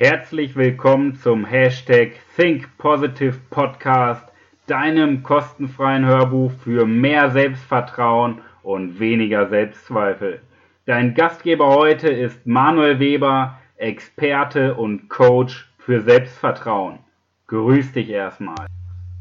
herzlich willkommen zum Hashtag Think Positive Podcast, deinem kostenfreien Hörbuch für mehr Selbstvertrauen und weniger Selbstzweifel. Dein Gastgeber heute ist Manuel Weber, Experte und Coach für Selbstvertrauen. Grüß dich erstmal.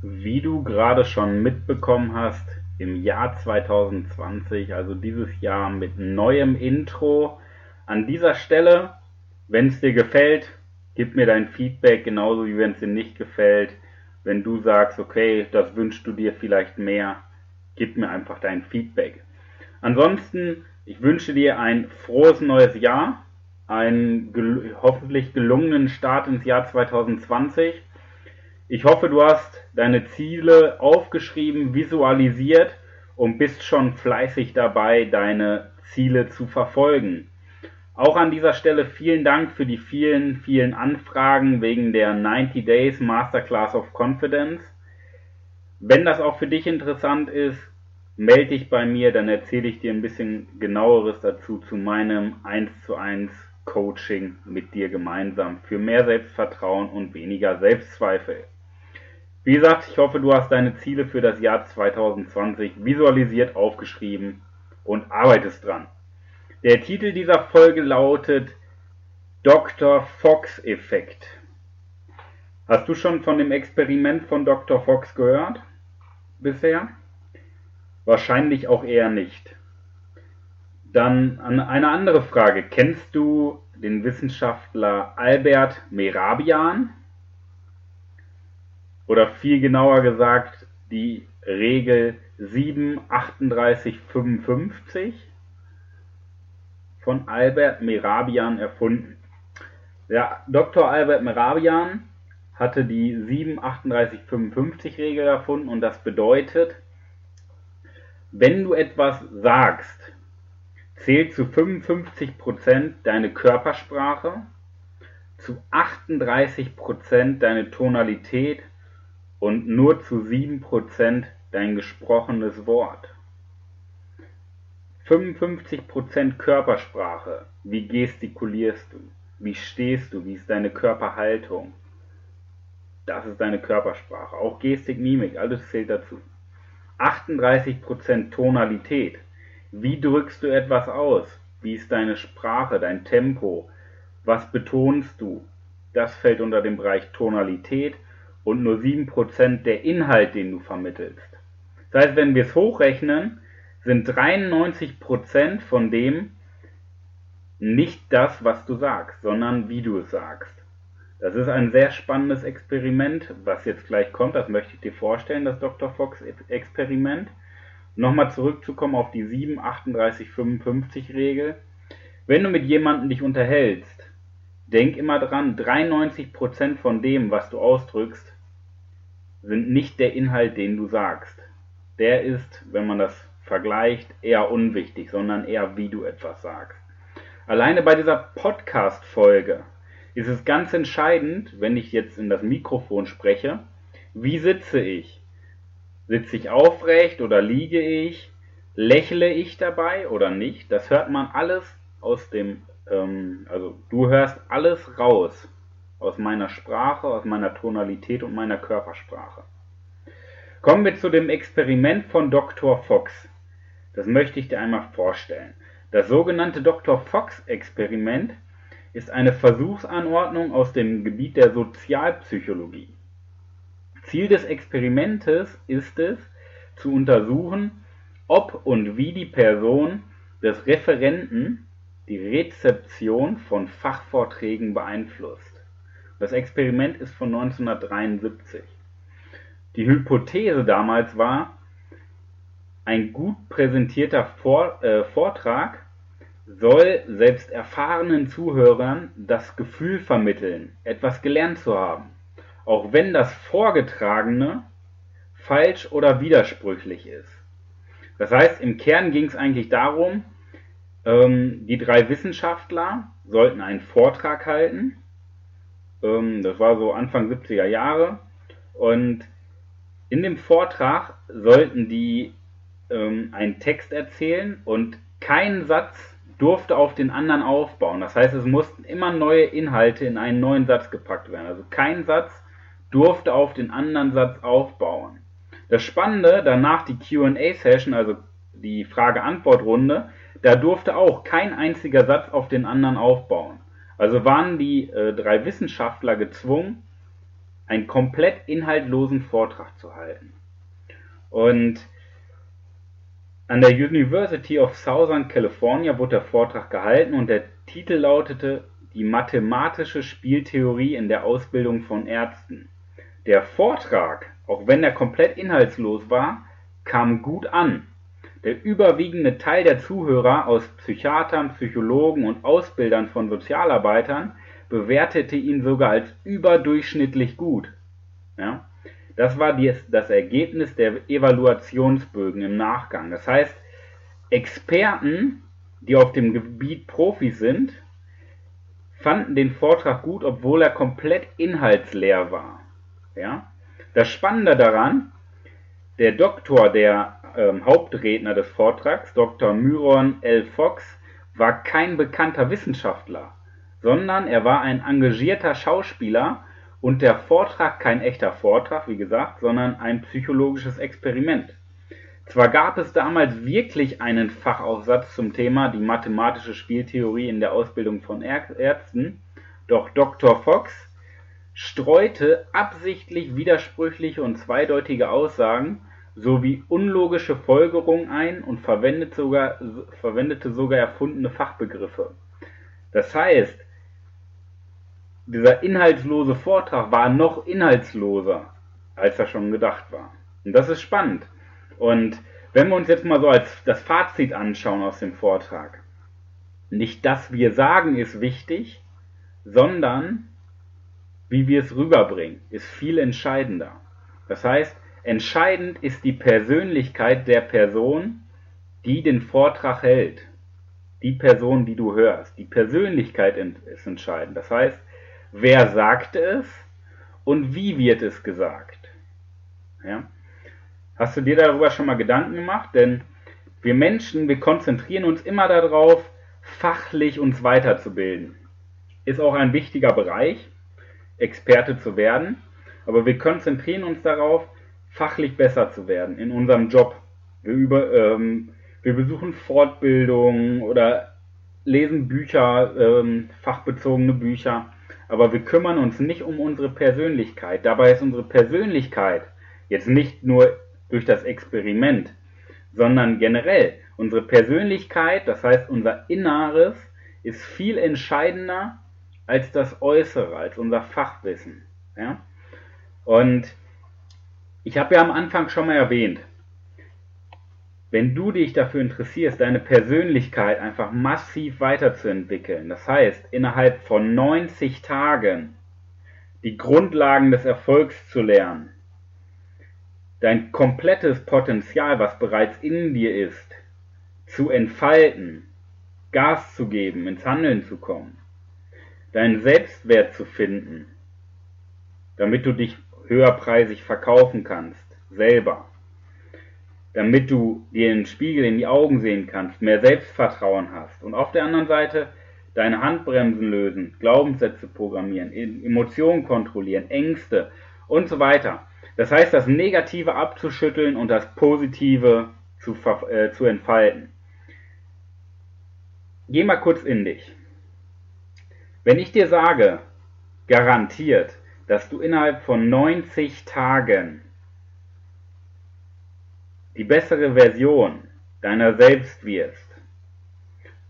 Wie du gerade schon mitbekommen hast, im Jahr 2020, also dieses Jahr mit neuem Intro. An dieser Stelle, wenn es dir gefällt, gib mir dein Feedback, genauso wie wenn es dir nicht gefällt. Wenn du sagst, okay, das wünschst du dir vielleicht mehr, gib mir einfach dein Feedback. Ansonsten, ich wünsche dir ein frohes neues Jahr, einen gel hoffentlich gelungenen Start ins Jahr 2020 ich hoffe, du hast deine Ziele aufgeschrieben, visualisiert und bist schon fleißig dabei, deine Ziele zu verfolgen. Auch an dieser Stelle vielen Dank für die vielen, vielen Anfragen wegen der 90 Days Masterclass of Confidence. Wenn das auch für dich interessant ist, melde dich bei mir, dann erzähle ich dir ein bisschen genaueres dazu zu meinem 1 zu 1 Coaching mit dir gemeinsam für mehr Selbstvertrauen und weniger Selbstzweifel. Wie gesagt, ich hoffe, du hast deine Ziele für das Jahr 2020 visualisiert aufgeschrieben und arbeitest dran. Der Titel dieser Folge lautet Dr. Fox Effekt. Hast du schon von dem Experiment von Dr. Fox gehört bisher? Wahrscheinlich auch eher nicht. Dann eine andere Frage. Kennst du den Wissenschaftler Albert Merabian? oder viel genauer gesagt die Regel 7, 38, 55 von Albert Merabian erfunden. Der Dr. Albert Merabian hatte die 7, 38, 55 Regel erfunden und das bedeutet, wenn du etwas sagst, zählt zu 55% deine Körpersprache, zu 38% deine Tonalität und nur zu 7% dein gesprochenes Wort. 55% Körpersprache. Wie gestikulierst du? Wie stehst du? Wie ist deine Körperhaltung? Das ist deine Körpersprache. Auch Gestik, Mimik, alles zählt dazu. 38% Tonalität. Wie drückst du etwas aus? Wie ist deine Sprache, dein Tempo? Was betonst du? Das fällt unter den Bereich Tonalität und nur 7% der Inhalt, den du vermittelst. Das heißt, wenn wir es hochrechnen, sind 93% von dem nicht das, was du sagst, sondern wie du es sagst. Das ist ein sehr spannendes Experiment, was jetzt gleich kommt. Das möchte ich dir vorstellen, das Dr. Fox Experiment. Nochmal zurückzukommen auf die 7, 38, 55 Regel. Wenn du mit jemandem dich unterhältst, denk immer dran, 93% von dem, was du ausdrückst, sind nicht der Inhalt, den du sagst. Der ist, wenn man das vergleicht, eher unwichtig, sondern eher, wie du etwas sagst. Alleine bei dieser Podcast-Folge ist es ganz entscheidend, wenn ich jetzt in das Mikrofon spreche, wie sitze ich? Sitze ich aufrecht oder liege ich? Lächle ich dabei oder nicht? Das hört man alles aus dem, ähm, also du hörst alles raus aus meiner Sprache, aus meiner Tonalität und meiner Körpersprache. Kommen wir zu dem Experiment von Dr. Fox. Das möchte ich dir einmal vorstellen. Das sogenannte Dr. Fox-Experiment ist eine Versuchsanordnung aus dem Gebiet der Sozialpsychologie. Ziel des Experimentes ist es, zu untersuchen, ob und wie die Person des Referenten die Rezeption von Fachvorträgen beeinflusst. Das Experiment ist von 1973. Die Hypothese damals war, ein gut präsentierter Vor äh, Vortrag soll selbst erfahrenen Zuhörern das Gefühl vermitteln, etwas gelernt zu haben, auch wenn das Vorgetragene falsch oder widersprüchlich ist. Das heißt, im Kern ging es eigentlich darum, ähm, die drei Wissenschaftler sollten einen Vortrag halten ähm, das war so Anfang 70er Jahre. Und in dem Vortrag sollten die ähm, einen Text erzählen und kein Satz durfte auf den anderen aufbauen. Das heißt, es mussten immer neue Inhalte in einen neuen Satz gepackt werden. Also kein Satz durfte auf den anderen Satz aufbauen. Das Spannende, danach die QA-Session, also die Frage-Antwort-Runde, da durfte auch kein einziger Satz auf den anderen aufbauen. Also waren die äh, drei Wissenschaftler gezwungen, einen komplett inhaltlosen Vortrag zu halten. Und an der University of Southern California wurde der Vortrag gehalten und der Titel lautete Die mathematische Spieltheorie in der Ausbildung von Ärzten. Der Vortrag, auch wenn er komplett inhaltslos war, kam gut an. Der überwiegende Teil der Zuhörer aus Psychiatern, Psychologen und Ausbildern von Sozialarbeitern bewertete ihn sogar als überdurchschnittlich gut. Ja? Das war das Ergebnis der Evaluationsbögen im Nachgang. Das heißt, Experten, die auf dem Gebiet Profis sind, fanden den Vortrag gut, obwohl er komplett inhaltsleer war. Ja? Das Spannende daran, der Doktor, der ähm, Hauptredner des Vortrags, Dr. Myron L. Fox, war kein bekannter Wissenschaftler, sondern er war ein engagierter Schauspieler und der Vortrag kein echter Vortrag, wie gesagt, sondern ein psychologisches Experiment. Zwar gab es damals wirklich einen Fachaufsatz zum Thema die mathematische Spieltheorie in der Ausbildung von Ärzten, doch Dr. Fox streute absichtlich widersprüchliche und zweideutige Aussagen sowie unlogische Folgerungen ein und verwendete sogar, verwendete sogar erfundene Fachbegriffe. Das heißt, dieser inhaltslose Vortrag war noch inhaltsloser, als er schon gedacht war. Und das ist spannend. Und wenn wir uns jetzt mal so als das Fazit anschauen aus dem Vortrag, nicht das wir sagen ist wichtig, sondern wie wir es rüberbringen, ist viel entscheidender. Das heißt, entscheidend ist die Persönlichkeit der Person, die den Vortrag hält. Die Person, die du hörst. Die Persönlichkeit ist entscheidend. Das heißt, wer sagte es und wie wird es gesagt. Ja? Hast du dir darüber schon mal Gedanken gemacht? Denn wir Menschen, wir konzentrieren uns immer darauf, fachlich uns weiterzubilden. Ist auch ein wichtiger Bereich. Experte zu werden, aber wir konzentrieren uns darauf, fachlich besser zu werden in unserem Job. Wir, über, ähm, wir besuchen Fortbildungen oder lesen Bücher, ähm, fachbezogene Bücher, aber wir kümmern uns nicht um unsere Persönlichkeit. Dabei ist unsere Persönlichkeit jetzt nicht nur durch das Experiment, sondern generell unsere Persönlichkeit, das heißt unser Inneres, ist viel entscheidender als das Äußere, als unser Fachwissen. Ja? Und ich habe ja am Anfang schon mal erwähnt, wenn du dich dafür interessierst, deine Persönlichkeit einfach massiv weiterzuentwickeln, das heißt innerhalb von 90 Tagen die Grundlagen des Erfolgs zu lernen, dein komplettes Potenzial, was bereits in dir ist, zu entfalten, Gas zu geben, ins Handeln zu kommen, deinen Selbstwert zu finden, damit du dich höherpreisig verkaufen kannst, selber, damit du dir den Spiegel in die Augen sehen kannst, mehr Selbstvertrauen hast und auf der anderen Seite deine Handbremsen lösen, Glaubenssätze programmieren, Emotionen kontrollieren, Ängste und so weiter. Das heißt, das Negative abzuschütteln und das Positive zu, äh, zu entfalten. Geh mal kurz in dich. Wenn ich dir sage, garantiert, dass du innerhalb von 90 Tagen die bessere Version deiner selbst wirst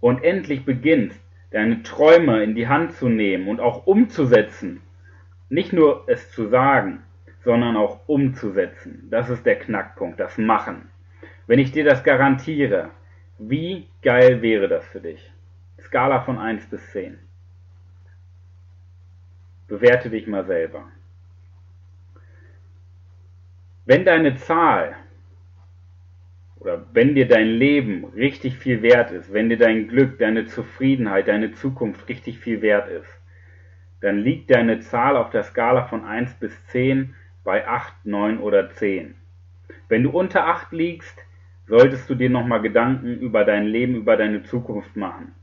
und endlich beginnst, deine Träume in die Hand zu nehmen und auch umzusetzen, nicht nur es zu sagen, sondern auch umzusetzen. Das ist der Knackpunkt, das Machen. Wenn ich dir das garantiere, wie geil wäre das für dich? Skala von 1 bis 10. Bewerte dich mal selber. Wenn deine Zahl oder wenn dir dein Leben richtig viel wert ist, wenn dir dein Glück, deine Zufriedenheit, deine Zukunft richtig viel wert ist, dann liegt deine Zahl auf der Skala von 1 bis 10 bei 8, 9 oder 10. Wenn du unter 8 liegst, solltest du dir nochmal Gedanken über dein Leben, über deine Zukunft machen.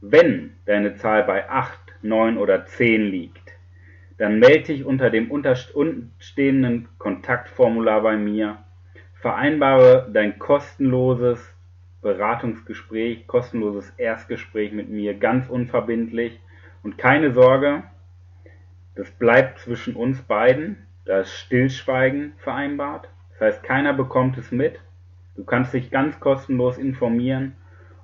Wenn deine Zahl bei 8, 9 oder 10 liegt, dann melde dich unter dem untenstehenden Kontaktformular bei mir, vereinbare dein kostenloses Beratungsgespräch, kostenloses Erstgespräch mit mir, ganz unverbindlich. Und keine Sorge, das bleibt zwischen uns beiden, da ist Stillschweigen vereinbart, das heißt keiner bekommt es mit, du kannst dich ganz kostenlos informieren.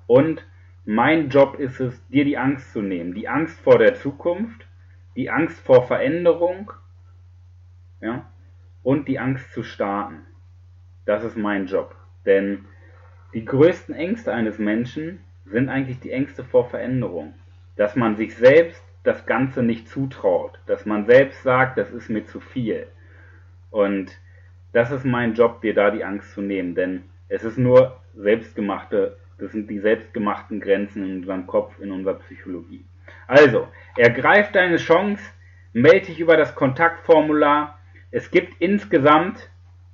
Und mein Job ist es, dir die Angst zu nehmen. Die Angst vor der Zukunft, die Angst vor Veränderung ja, und die Angst zu starten. Das ist mein Job. Denn die größten Ängste eines Menschen sind eigentlich die Ängste vor Veränderung. Dass man sich selbst das Ganze nicht zutraut. Dass man selbst sagt, das ist mir zu viel. Und das ist mein Job, dir da die Angst zu nehmen. Denn es ist nur selbstgemachte das sind die selbstgemachten Grenzen in unserem Kopf, in unserer Psychologie. Also, ergreif deine Chance, melde dich über das Kontaktformular. Es gibt insgesamt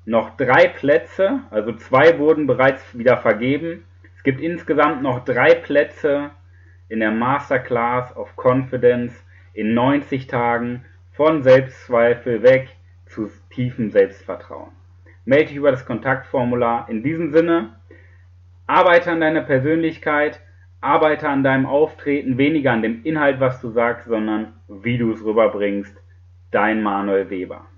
noch drei Plätze, also zwei wurden bereits wieder vergeben. Es gibt insgesamt noch drei Plätze in der Masterclass of Confidence in 90 Tagen von Selbstzweifel weg zu tiefem Selbstvertrauen. Melde dich über das Kontaktformular. In diesem Sinne, Arbeite an deiner Persönlichkeit, arbeite an deinem Auftreten, weniger an dem Inhalt, was du sagst, sondern wie du es rüberbringst. Dein Manuel Weber.